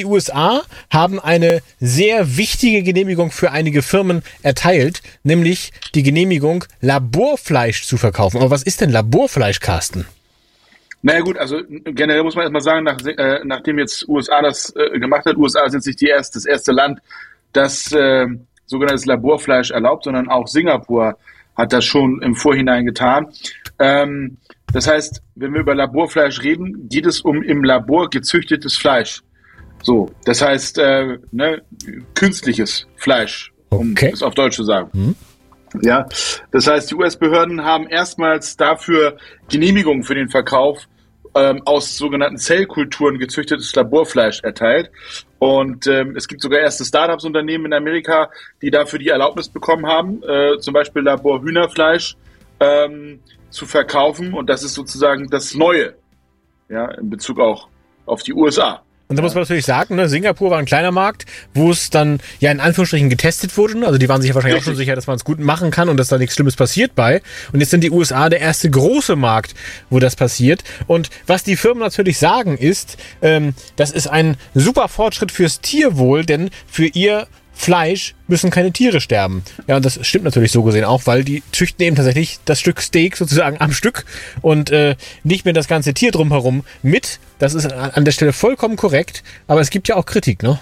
Die USA haben eine sehr wichtige Genehmigung für einige Firmen erteilt, nämlich die Genehmigung, Laborfleisch zu verkaufen. Aber was ist denn Laborfleisch, Carsten? Naja gut, also generell muss man erstmal sagen, nach, äh, nachdem jetzt USA das äh, gemacht hat, USA jetzt nicht die erste, das erste Land, das äh, sogenanntes Laborfleisch erlaubt, sondern auch Singapur hat das schon im Vorhinein getan. Ähm, das heißt, wenn wir über Laborfleisch reden, geht es um im Labor gezüchtetes Fleisch. So, das heißt, äh, ne, künstliches Fleisch, um Okay. es auf Deutsch zu sagen. Mhm. Ja, das heißt, die US-Behörden haben erstmals dafür Genehmigungen für den Verkauf ähm, aus sogenannten Zellkulturen gezüchtetes Laborfleisch erteilt. Und ähm, es gibt sogar erste Startups-Unternehmen in Amerika, die dafür die Erlaubnis bekommen haben, äh, zum Beispiel Laborhühnerfleisch ähm, zu verkaufen. Und das ist sozusagen das Neue, ja, in Bezug auch auf die USA. Und da muss man natürlich sagen, ne, Singapur war ein kleiner Markt, wo es dann ja in Anführungsstrichen getestet wurde. Also die waren sich ja wahrscheinlich auch schon Richtig. sicher, dass man es gut machen kann und dass da nichts Schlimmes passiert bei. Und jetzt sind die USA der erste große Markt, wo das passiert. Und was die Firmen natürlich sagen ist, ähm, das ist ein super Fortschritt fürs Tierwohl, denn für ihr Fleisch müssen keine Tiere sterben. Ja, und das stimmt natürlich so gesehen auch, weil die züchten eben tatsächlich das Stück Steak sozusagen am Stück und äh, nicht mehr das ganze Tier drumherum mit. Das ist an der Stelle vollkommen korrekt, aber es gibt ja auch Kritik, ne?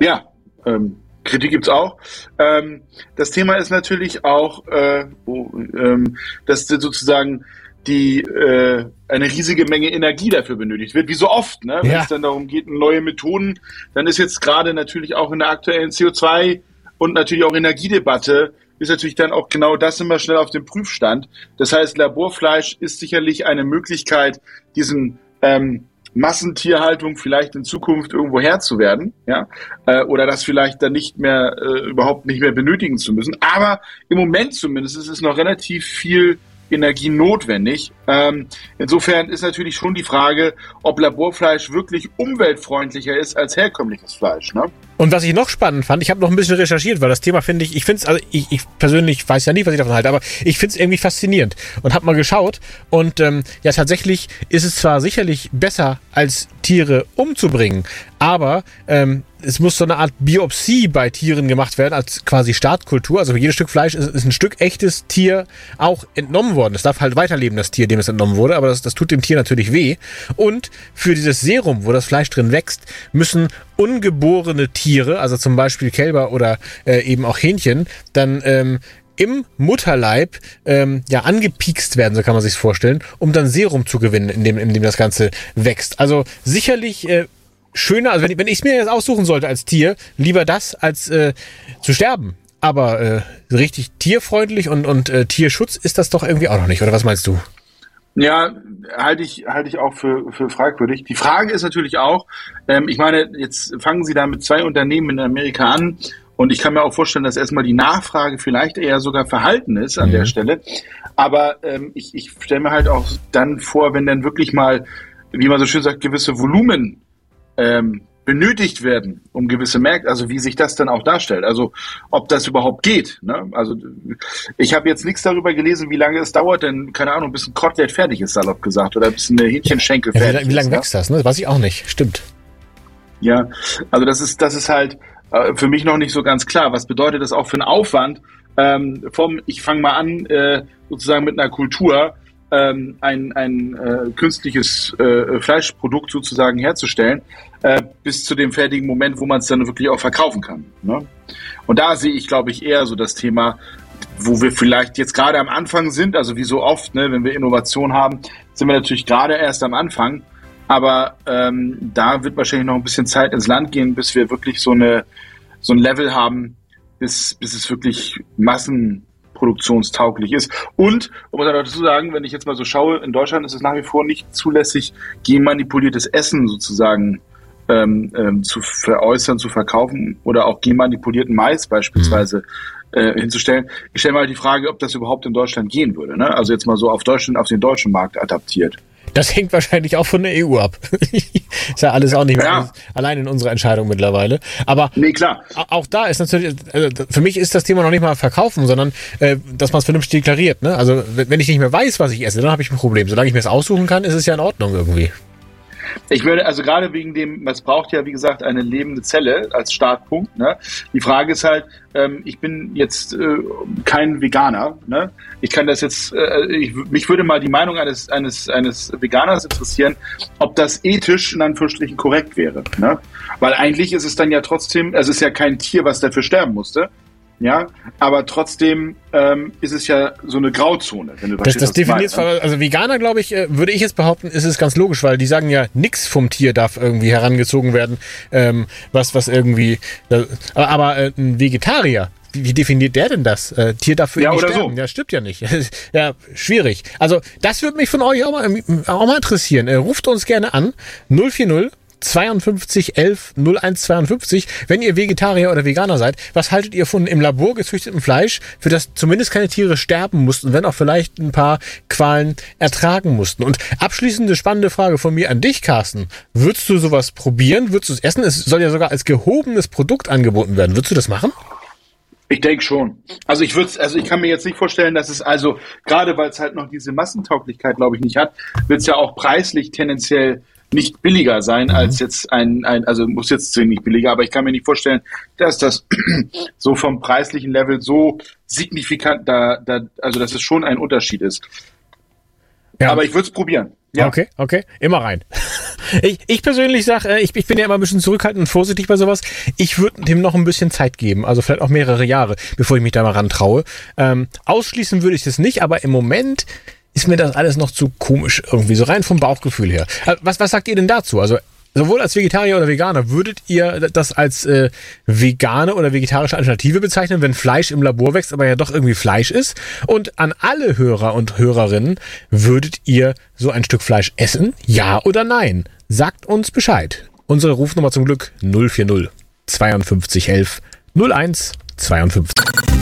Ja, ähm, Kritik gibt's auch. Ähm, das Thema ist natürlich auch, äh, wo, ähm, dass sozusagen die äh, eine riesige Menge Energie dafür benötigt wird, wie so oft, ne? Wenn Ja. es dann darum geht, neue Methoden, dann ist jetzt gerade natürlich auch in der aktuellen CO2 und natürlich auch Energiedebatte ist natürlich dann auch genau das immer schnell auf dem Prüfstand. Das heißt, Laborfleisch ist sicherlich eine Möglichkeit, diesen ähm, Massentierhaltung vielleicht in Zukunft irgendwo Herr zu werden, ja, äh, oder das vielleicht dann nicht mehr äh, überhaupt nicht mehr benötigen zu müssen. Aber im Moment zumindest ist es noch relativ viel Energie notwendig. Ähm, insofern ist natürlich schon die Frage, ob Laborfleisch wirklich umweltfreundlicher ist als herkömmliches Fleisch. Ne? Und was ich noch spannend fand, ich habe noch ein bisschen recherchiert, weil das Thema finde ich, ich finde es, also ich, ich persönlich weiß ja nicht, was ich davon halte, aber ich finde es irgendwie faszinierend und habe mal geschaut und ähm, ja tatsächlich ist es zwar sicherlich besser als Tiere umzubringen, aber ähm, es muss so eine Art Biopsie bei Tieren gemacht werden als quasi Startkultur. Also jedes Stück Fleisch ist, ist ein Stück echtes Tier auch entnommen worden. Es darf halt weiterleben, das Tier, dem es entnommen wurde, aber das, das tut dem Tier natürlich weh. Und für dieses Serum, wo das Fleisch drin wächst, müssen ungeborene Tiere, also zum Beispiel Kälber oder äh, eben auch Hähnchen, dann ähm, im Mutterleib ähm, ja angepiekst werden, so kann man sich vorstellen, um dann Serum zu gewinnen, in dem, in dem das Ganze wächst. Also sicherlich äh, schöner, also wenn, wenn ich es mir jetzt aussuchen sollte als Tier, lieber das als äh, zu sterben. Aber äh, richtig tierfreundlich und, und äh, Tierschutz ist das doch irgendwie auch noch nicht, oder was meinst du? Ja, halte ich, halte ich auch für, für fragwürdig. Die Frage ist natürlich auch, ähm, ich meine, jetzt fangen Sie da mit zwei Unternehmen in Amerika an und ich kann mir auch vorstellen, dass erstmal die Nachfrage vielleicht eher sogar verhalten ist an der Stelle. Aber ähm, ich, ich stelle mir halt auch dann vor, wenn dann wirklich mal, wie man so schön sagt, gewisse Volumen ähm, benötigt werden, um gewisse Märkte, also wie sich das dann auch darstellt, also ob das überhaupt geht. Ne? Also ich habe jetzt nichts darüber gelesen, wie lange es dauert, denn keine Ahnung, bis ein Kotelett fertig ist, salopp gesagt, oder bis eine Hähnchenschenkel Ja, fertig wie, wie lange ne? wächst das? Ne? Das weiß ich auch nicht. Stimmt. Ja, also das ist, das ist halt äh, für mich noch nicht so ganz klar. Was bedeutet das auch für einen Aufwand? Ähm, vom, ich fange mal an, äh, sozusagen mit einer Kultur ähm, ein, ein äh, künstliches äh, Fleischprodukt sozusagen herzustellen, äh, bis zu dem fertigen Moment, wo man es dann wirklich auch verkaufen kann. Ne? Und da sehe ich, glaube ich, eher so das Thema, wo wir vielleicht jetzt gerade am Anfang sind, also wie so oft, ne, wenn wir Innovation haben, sind wir natürlich gerade erst am Anfang. Aber ähm, da wird wahrscheinlich noch ein bisschen Zeit ins Land gehen, bis wir wirklich so eine so ein Level haben, bis, bis es wirklich massenproduktionstauglich ist. Und, um es dazu zu sagen, wenn ich jetzt mal so schaue, in Deutschland ist es nach wie vor nicht zulässig, genmanipuliertes Essen sozusagen ähm, ähm, zu veräußern, zu verkaufen oder auch genmanipulierten Mais beispielsweise äh, hinzustellen. Ich stelle mal die Frage, ob das überhaupt in Deutschland gehen würde. Ne? Also jetzt mal so auf Deutschland, auf den deutschen Markt adaptiert. Das hängt wahrscheinlich auch von der EU ab. ist ja alles auch nicht mehr Ja. allein in unserer Entscheidung mittlerweile. Aber Nee, klar. Au- Auch da ist natürlich, also für mich ist das Thema noch nicht mal verkaufen, sondern äh, dass man es vernünftig deklariert. Ne? Also wenn wenn ich nicht mehr weiß, was ich esse, dann habe ich ein Problem. Solange ich mir es aussuchen kann, ist es ja in Ordnung irgendwie. Ich würde, also gerade wegen dem, es braucht ja, wie gesagt, eine lebende Zelle als Startpunkt. Ne? Die Frage ist halt, ähm, ich bin jetzt äh, kein Veganer. Ne? Ich kann das jetzt, äh, ich, mich würde mal die Meinung eines, eines, eines Veganers interessieren, ob das ethisch in Anführungsstrichen korrekt wäre. Ne? Weil eigentlich ist es dann ja trotzdem, also es ist ja kein Tier, was dafür sterben musste. Ja, aber trotzdem ähm, ist es ja so eine Grauzone, wenn du Das, das definiert zwar, also Veganer, glaube ich, äh, würde ich jetzt behaupten, ist es ganz logisch, weil die sagen ja, nix vom Tier darf irgendwie herangezogen werden, ähm, was, was irgendwie, äh, aber, aber äh, ein Vegetarier, wie, definiert der denn das? Äh, Tier darf für ihn Ja, nicht oder sterben. so. Ja, stimmt ja nicht. ja, schwierig. Also, das würde mich von euch auch mal, auch mal interessieren. Äh, ruft uns gerne an. 040 52 11 01 52, wenn ihr Vegetarier oder Veganer seid, was haltet ihr von im Labor gezüchtetem Fleisch, für das zumindest keine Tiere sterben mussten, wenn auch vielleicht ein paar Qualen ertragen mussten? Und abschließende spannende Frage von mir an dich, Carsten. Würdest du sowas probieren? Würdest du es essen? Es soll ja sogar als gehobenes Produkt angeboten werden. Würdest du das machen? Ich denke schon. Also ich würde, also ich kann mir jetzt nicht vorstellen, dass es also gerade weil es halt noch diese Massentauglichkeit, glaube ich, nicht hat, wird es ja auch preislich tendenziell nicht billiger sein als jetzt ein, ein, also muss jetzt nicht billiger, aber ich kann mir nicht vorstellen, dass das so vom preislichen Level so signifikant da, da also dass es schon ein Unterschied ist. Ja. Aber ich würde es probieren. Ja. Okay, okay, immer rein. Ich, ich persönlich sage, äh, ich, ich bin ja immer ein bisschen zurückhaltend und vorsichtig bei sowas. Ich würde dem noch ein bisschen Zeit geben, also vielleicht auch mehrere Jahre, bevor ich mich da mal rantraue. Ähm, ausschließen würde ich das nicht, aber im Moment ist mir das alles noch zu komisch irgendwie, so rein vom Bauchgefühl her. Äh, was, was sagt ihr denn dazu? Also sowohl als Vegetarier oder Veganer, würdet ihr das als äh, vegane oder vegetarische Alternative bezeichnen, wenn Fleisch im Labor wächst, aber ja doch irgendwie Fleisch ist? Und an alle Hörer und Hörerinnen, würdet ihr so ein Stück Fleisch essen? Ja oder nein? Sagt uns Bescheid. Unsere Rufnummer zum Glück 040 52 11 01 52.